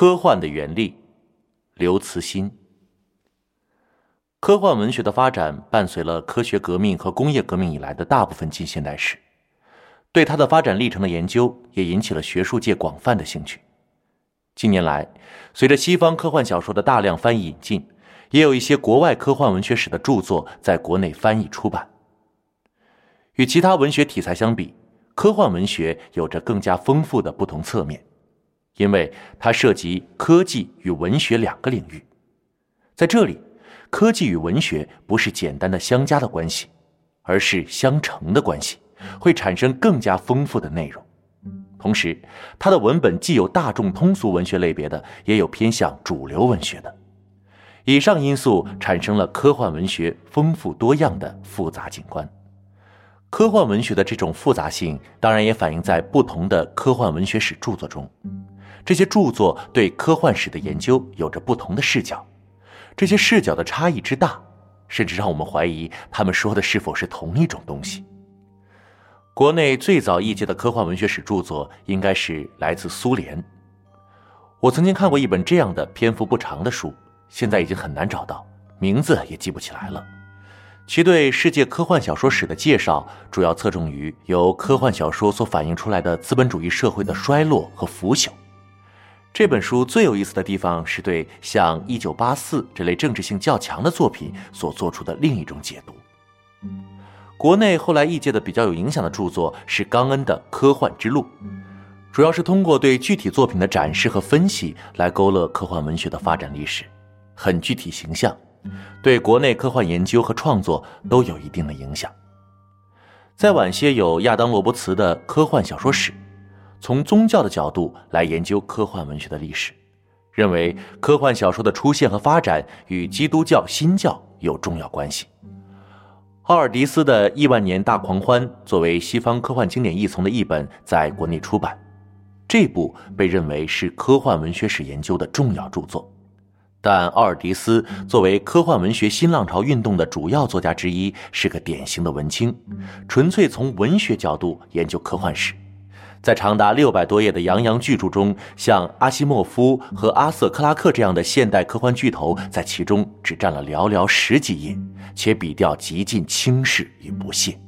科幻的原力，刘慈欣。科幻文学的发展伴随了科学革命和工业革命以来的大部分近现代史，对它的发展历程的研究也引起了学术界广泛的兴趣。近年来，随着西方科幻小说的大量翻译引进，也有一些国外科幻文学史的著作在国内翻译出版。与其他文学题材相比，科幻文学有着更加丰富的不同侧面。因为它涉及科技与文学两个领域，在这里，科技与文学不是简单的相加的关系，而是相乘的关系，会产生更加丰富的内容。同时，它的文本既有大众通俗文学类别的，也有偏向主流文学的。以上因素产生了科幻文学丰富多样的复杂景观。科幻文学的这种复杂性，当然也反映在不同的科幻文学史著作中。这些著作对科幻史的研究有着不同的视角，这些视角的差异之大，甚至让我们怀疑他们说的是否是同一种东西。国内最早译介的科幻文学史著作应该是来自苏联。我曾经看过一本这样的篇幅不长的书，现在已经很难找到，名字也记不起来了。其对世界科幻小说史的介绍，主要侧重于由科幻小说所反映出来的资本主义社会的衰落和腐朽。这本书最有意思的地方是对像《一九八四》这类政治性较强的作品所做出的另一种解读。国内后来译介的比较有影响的著作是冈恩的《科幻之路》，主要是通过对具体作品的展示和分析来勾勒科幻文学的发展历史，很具体形象，对国内科幻研究和创作都有一定的影响。再晚些有亚当·罗伯茨的《科幻小说史》。从宗教的角度来研究科幻文学的历史，认为科幻小说的出现和发展与基督教新教有重要关系。奥尔迪斯的《亿万年大狂欢》作为西方科幻经典译丛的译本在国内出版，这部被认为是科幻文学史研究的重要著作。但奥尔迪斯作为科幻文学新浪潮运动的主要作家之一，是个典型的文青，纯粹从文学角度研究科幻史。在长达六百多页的洋洋巨著中，像阿西莫夫和阿瑟·克拉克这样的现代科幻巨头，在其中只占了寥寥十几页，且笔调极尽轻视与不屑。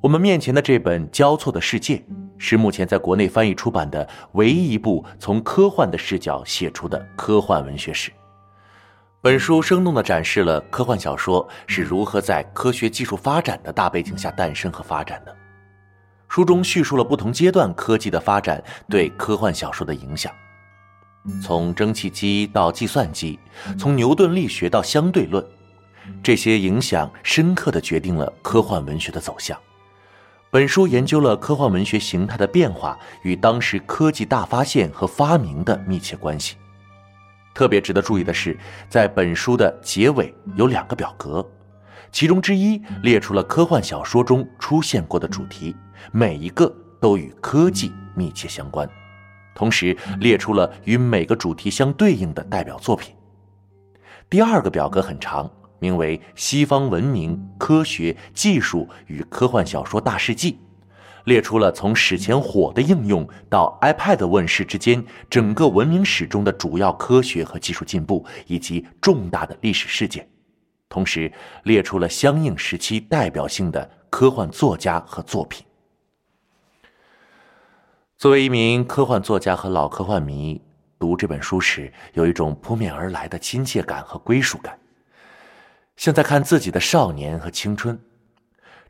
我们面前的这本《交错的世界》，是目前在国内翻译出版的唯一一部从科幻的视角写出的科幻文学史。本书生动地展示了科幻小说是如何在科学技术发展的大背景下诞生和发展的。书中叙述了不同阶段科技的发展对科幻小说的影响，从蒸汽机到计算机，从牛顿力学到相对论，这些影响深刻地决定了科幻文学的走向。本书研究了科幻文学形态的变化与当时科技大发现和发明的密切关系。特别值得注意的是，在本书的结尾有两个表格。其中之一列出了科幻小说中出现过的主题，每一个都与科技密切相关，同时列出了与每个主题相对应的代表作品。第二个表格很长，名为《西方文明、科学、技术与科幻小说大事记》，列出了从史前火的应用到 iPad 问世之间整个文明史中的主要科学和技术进步以及重大的历史事件。同时列出了相应时期代表性的科幻作家和作品。作为一名科幻作家和老科幻迷，读这本书时有一种扑面而来的亲切感和归属感，像在看自己的少年和青春。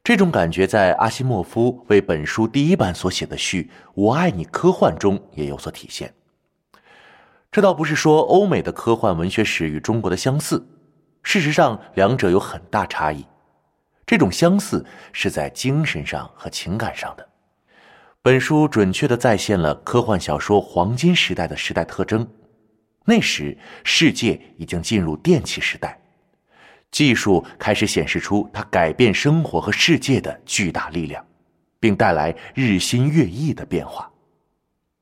这种感觉在阿西莫夫为本书第一版所写的序《我爱你科幻》中也有所体现。这倒不是说欧美的科幻文学史与中国的相似。事实上，两者有很大差异。这种相似是在精神上和情感上的。本书准确地再现了科幻小说黄金时代的时代特征。那时，世界已经进入电气时代，技术开始显示出它改变生活和世界的巨大力量，并带来日新月异的变化。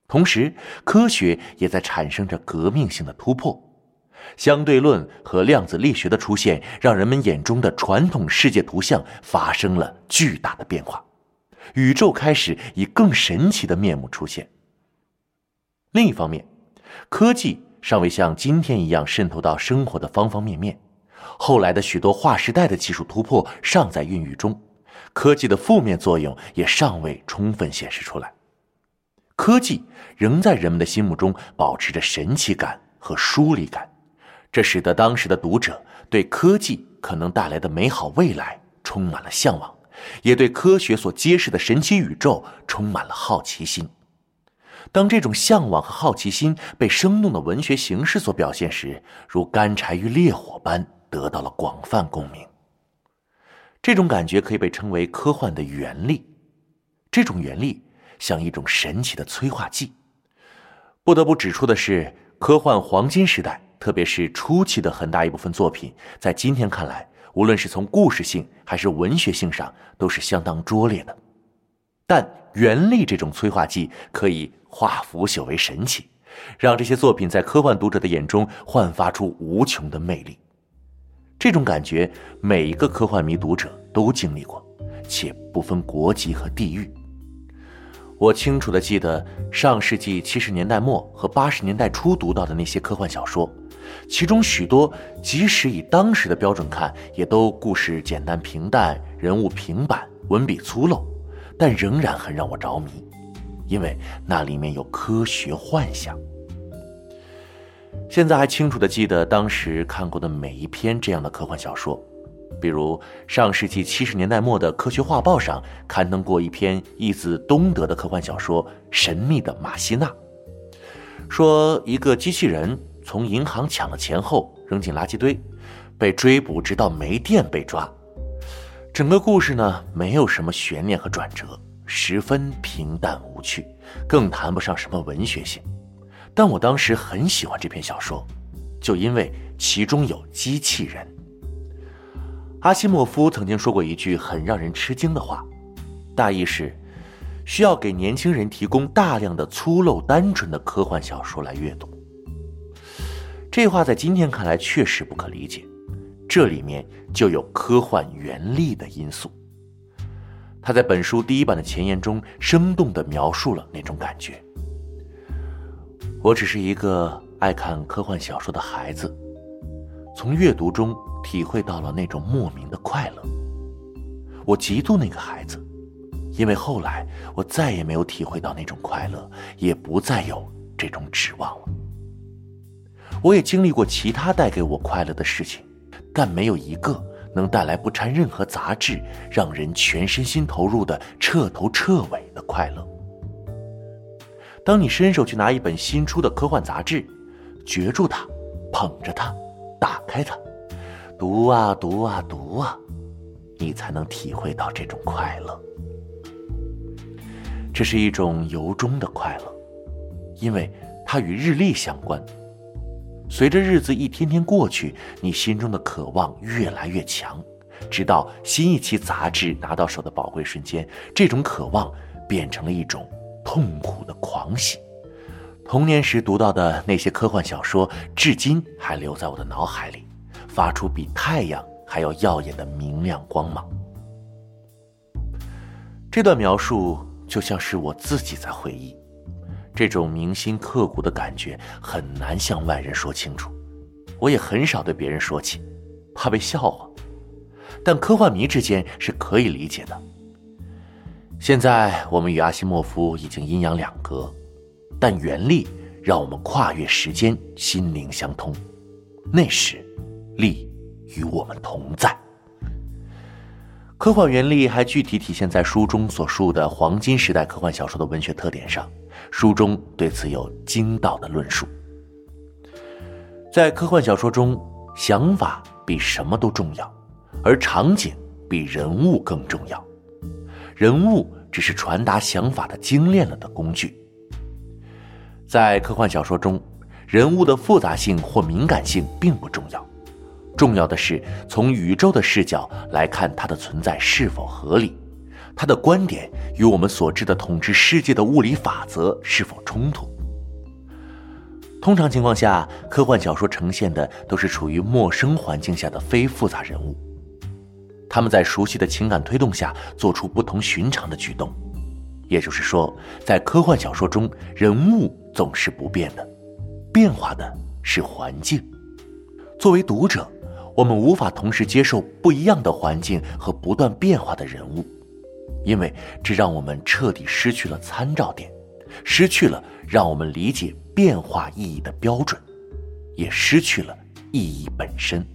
同时，科学也在产生着革命性的突破。相对论和量子力学的出现，让人们眼中的传统世界图像发生了巨大的变化，宇宙开始以更神奇的面目出现。另一方面，科技尚未像今天一样渗透到生活的方方面面，后来的许多划时代的技术突破尚在孕育中，科技的负面作用也尚未充分显示出来。科技仍在人们的心目中保持着神奇感和疏离感，这使得当时的读者对科技可能带来的美好未来充满了向往，也对科学所揭示的神奇宇宙充满了好奇心。当这种向往和好奇心被生动的文学形式所表现时，如干柴与烈火般得到了广泛共鸣。这种感觉可以被称为科幻的原力。这种原力。像一种神奇的催化剂。不得不指出的是，科幻黄金时代，特别是初期的很大一部分作品，在今天看来，无论是从故事性还是文学性上，都是相当拙劣的。但原力这种催化剂可以化腐朽为神奇，让这些作品在科幻读者的眼中焕发出无穷的魅力。这种感觉，每一个科幻迷读者都经历过，且不分国籍和地域。我清楚的记得上世纪七十年代末和八十年代初读到的那些科幻小说，其中许多即使以当时的标准看，也都故事简单平淡，人物平板，文笔粗陋，但仍然很让我着迷，因为那里面有科学幻想。现在还清楚的记得当时看过的每一篇这样的科幻小说。比如上世纪七十年代末的《科学画报》上刊登过一篇译自东德的科幻小说《神秘的马西娜》，说一个机器人从银行抢了钱后扔进垃圾堆，被追捕直到没电被抓。整个故事呢没有什么悬念和转折，十分平淡无趣，更谈不上什么文学性。但我当时很喜欢这篇小说，就因为其中有机器人。阿西莫夫曾经说过一句很让人吃惊的话，大意是：需要给年轻人提供大量的粗陋单纯的科幻小说来阅读。这话在今天看来确实不可理解，这里面就有科幻原力的因素。他在本书第一版的前言中生动地描述了那种感觉。我只是一个爱看科幻小说的孩子，从阅读中。体会到了那种莫名的快乐。我嫉妒那个孩子，因为后来我再也没有体会到那种快乐，也不再有这种指望了。我也经历过其他带给我快乐的事情，但没有一个能带来不掺任何杂质、让人全身心投入的彻头彻尾的快乐。当你伸手去拿一本新出的科幻杂志，攫住它，捧着它，打开它。读啊读啊读啊，你才能体会到这种快乐。这是一种由衷的快乐，因为它与日历相关。随着日子一天天过去，你心中的渴望越来越强，直到新一期杂志拿到手的宝贵瞬间，这种渴望变成了一种痛苦的狂喜。童年时读到的那些科幻小说，至今还留在我的脑海里。发出比太阳还要耀眼的明亮光芒。这段描述就像是我自己在回忆，这种铭心刻骨的感觉很难向外人说清楚，我也很少对别人说起，怕被笑话。但科幻迷之间是可以理解的。现在我们与阿西莫夫已经阴阳两隔，但原力让我们跨越时间，心灵相通。那时。力与我们同在。科幻原力还具体体现在书中所述的黄金时代科幻小说的文学特点上，书中对此有精到的论述。在科幻小说中，想法比什么都重要，而场景比人物更重要。人物只是传达想法的精炼了的工具。在科幻小说中，人物的复杂性或敏感性并不重要。重要的是从宇宙的视角来看它的存在是否合理，它的观点与我们所知的统治世界的物理法则是否冲突。通常情况下，科幻小说呈现的都是处于陌生环境下的非复杂人物，他们在熟悉的情感推动下做出不同寻常的举动。也就是说，在科幻小说中，人物总是不变的，变化的是环境。作为读者，我们无法同时接受不一样的环境和不断变化的人物，因为这让我们彻底失去了参照点，失去了让我们理解变化意义的标准，也失去了意义本身。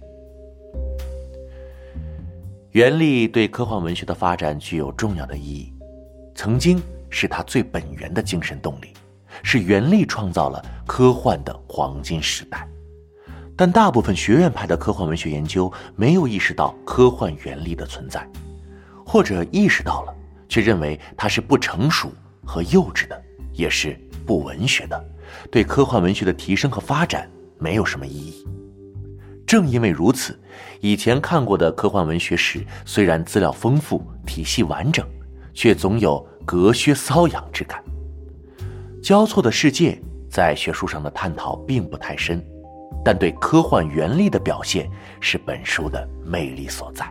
原力对科幻文学的发展具有重要的意义，曾经是它最本源的精神动力，是原力创造了科幻的黄金时代。但大部分学院派的科幻文学研究没有意识到科幻原理的存在，或者意识到了，却认为它是不成熟和幼稚的，也是不文学的，对科幻文学的提升和发展没有什么意义。正因为如此，以前看过的科幻文学史虽然资料丰富、体系完整，却总有隔靴搔痒之感。交错的世界在学术上的探讨并不太深，但对科幻原力的表现是本书的魅力所在。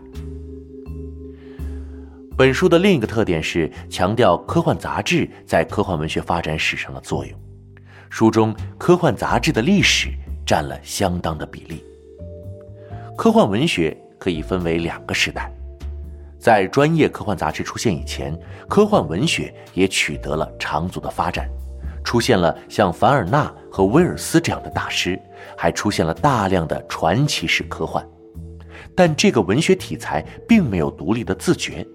本书的另一个特点是强调科幻杂志在科幻文学发展史上的作用，书中科幻杂志的历史占了相当的比例。科幻文学可以分为两个时代，在专业科幻杂志出现以前，科幻文学也取得了长足的发展，出现了像凡尔纳和威尔斯这样的大师，还出现了大量的传奇式科幻。但这个文学题材并没有独立的自觉，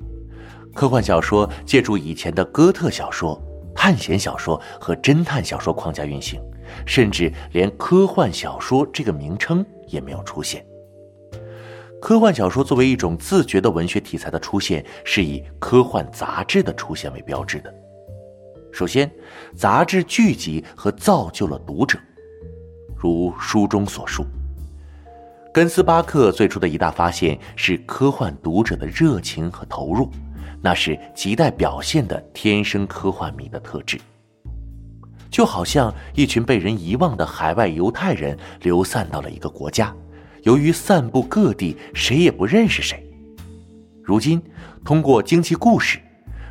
科幻小说借助以前的哥特小说、探险小说和侦探小说框架运行，甚至连科幻小说这个名称也没有出现。科幻小说作为一种自觉的文学题材的出现，是以科幻杂志的出现为标志的。首先，杂志聚集和造就了读者，如书中所述。根斯巴克最初的一大发现是科幻读者的热情和投入，那是亟待表现的天生科幻迷的特质。就好像一群被人遗忘的海外犹太人流散到了一个国家。由于散布各地，谁也不认识谁。如今，通过惊奇故事，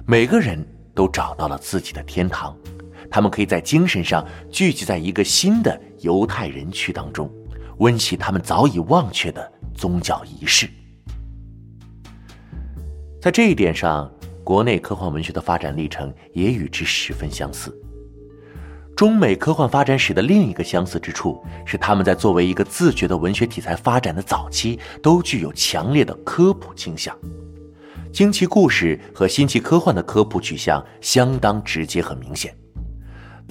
每个人都找到了自己的天堂。他们可以在精神上聚集在一个新的犹太人区当中，温习他们早已忘却的宗教仪式。在这一点上，国内科幻文学的发展历程也与之十分相似。中美科幻发展史的另一个相似之处是，他们在作为一个自觉的文学题材发展的早期，都具有强烈的科普倾向。惊奇故事和新奇科幻的科普取向相当直接和明显。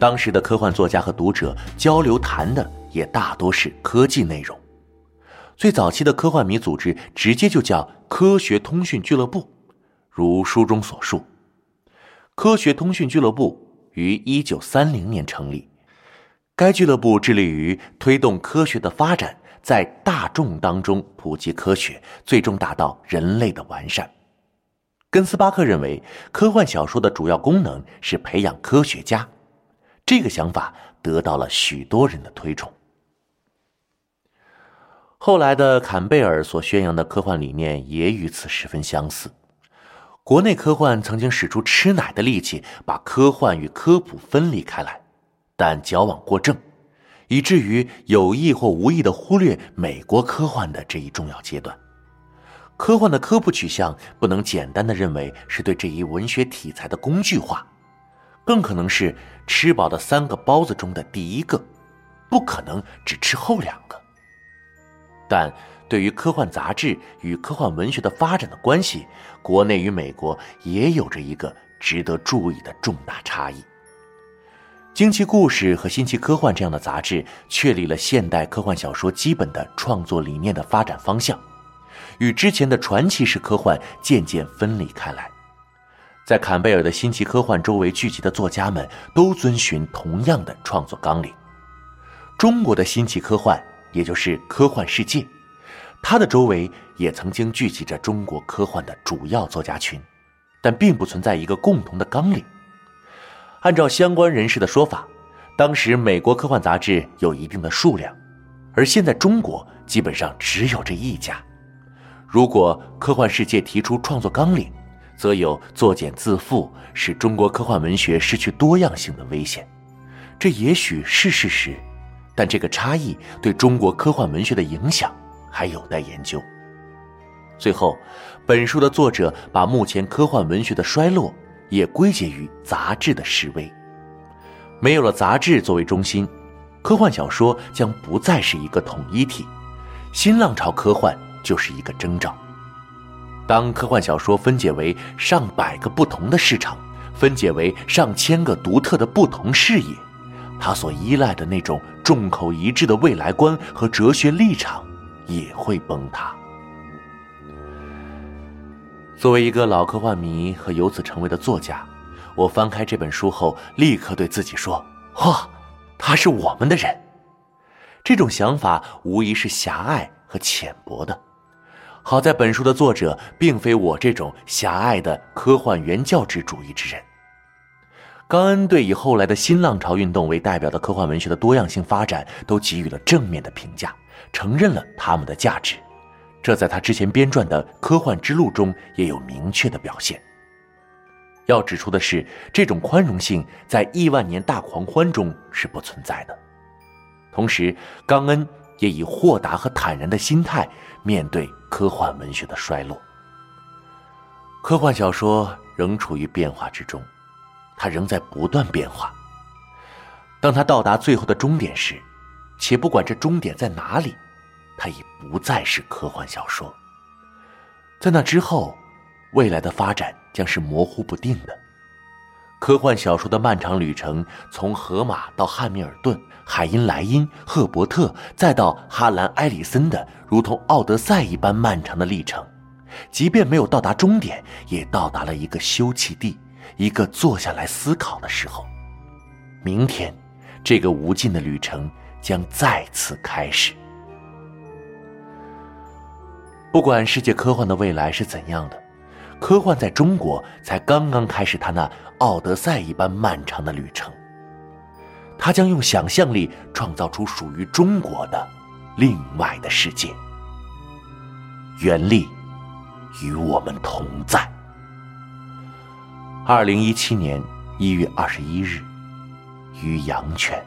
当时的科幻作家和读者交流谈的也大多是科技内容。最早期的科幻迷组织直接就叫“科学通讯俱乐部”，如书中所述，“科学通讯俱乐部”。于一九三零年成立，该俱乐部致力于推动科学的发展，在大众当中普及科学，最终达到人类的完善。根斯巴克认为，科幻小说的主要功能是培养科学家，这个想法得到了许多人的推崇。后来的坎贝尔所宣扬的科幻理念也与此十分相似。国内科幻曾经使出吃奶的力气，把科幻与科普分离开来，但矫枉过正，以至于有意或无意的忽略美国科幻的这一重要阶段。科幻的科普取向不能简单的认为是对这一文学题材的工具化，更可能是吃饱的三个包子中的第一个，不可能只吃后两个。但。对于科幻杂志与科幻文学的发展的关系，国内与美国也有着一个值得注意的重大差异。惊奇故事和新奇科幻这样的杂志确立了现代科幻小说基本的创作理念的发展方向，与之前的传奇式科幻渐渐分离开来。在坎贝尔的新奇科幻周围聚集的作家们都遵循同样的创作纲领。中国的新奇科幻，也就是科幻世界。它的周围也曾经聚集着中国科幻的主要作家群，但并不存在一个共同的纲领。按照相关人士的说法，当时美国科幻杂志有一定的数量，而现在中国基本上只有这一家。如果科幻世界提出创作纲领，则有作茧自缚，使中国科幻文学失去多样性的危险。这也许是事实，但这个差异对中国科幻文学的影响还有待研究。最后，本书的作者把目前科幻文学的衰落也归结于杂志的式微。没有了杂志作为中心，科幻小说将不再是一个统一体，新浪潮科幻就是一个征兆。当科幻小说分解为上百个不同的市场，分解为上千个独特的不同视野，它所依赖的那种众口一致的未来观和哲学立场也会崩塌。作为一个老科幻迷和由此成为的作家，我翻开这本书后，立刻对自己说：“哇，他是我们的人。”这种想法无疑是狭隘和浅薄的。好在本书的作者并非我这种狭隘的科幻原教旨主义之人。冈恩对以后来的新浪潮运动为代表的科幻文学的多样性发展都给予了正面的评价，承认了他们的价值。这在他之前编撰的《科幻之路》中也有明确的表现。要指出的是，这种宽容性在《亿万年大狂欢》中是不存在的。同时，冈恩也以豁达和坦然的心态面对科幻文学的衰落。科幻小说仍处于变化之中，它仍在不断变化。当它到达最后的终点时，且不管这终点在哪里。它已不再是科幻小说，在那之后，未来的发展将是模糊不定的。科幻小说的漫长旅程，从荷马到汉密尔顿、海因莱因、赫伯特，再到哈兰·埃里森的如同奥德赛一般漫长的历程，即便没有到达终点，也到达了一个休憩地，一个坐下来思考的时候。明天，这个无尽的旅程将再次开始。不管世界科幻的未来是怎样的，科幻在中国才刚刚开始它那奥德赛一般漫长的旅程。它将用想象力创造出属于中国的另外的世界。原力与我们同在。二零一七年一月二十一日，于阳泉。